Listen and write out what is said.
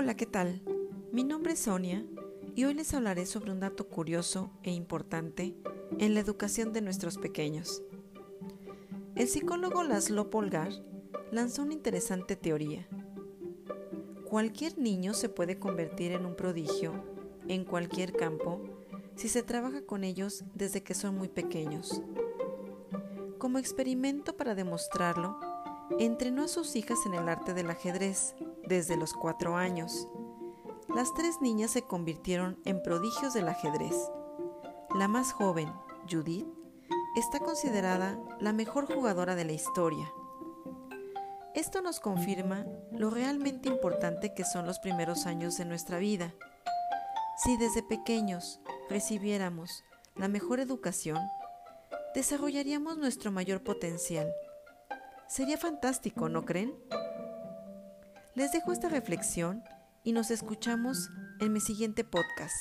Hola, ¿qué tal? Mi nombre es Sonia y hoy les hablaré sobre un dato curioso e importante en la educación de nuestros pequeños. El psicólogo Laszlo Polgar lanzó una interesante teoría. Cualquier niño se puede convertir en un prodigio en cualquier campo si se trabaja con ellos desde que son muy pequeños. Como experimento para demostrarlo, entrenó a sus hijas en el arte del ajedrez desde los cuatro años. Las tres niñas se convirtieron en prodigios del ajedrez. La más joven, Judith, está considerada la mejor jugadora de la historia. Esto nos confirma lo realmente importante que son los primeros años de nuestra vida. Si desde pequeños recibiéramos la mejor educación, desarrollaríamos nuestro mayor potencial. Sería fantástico, ¿no creen? Les dejo esta reflexión y nos escuchamos en mi siguiente podcast.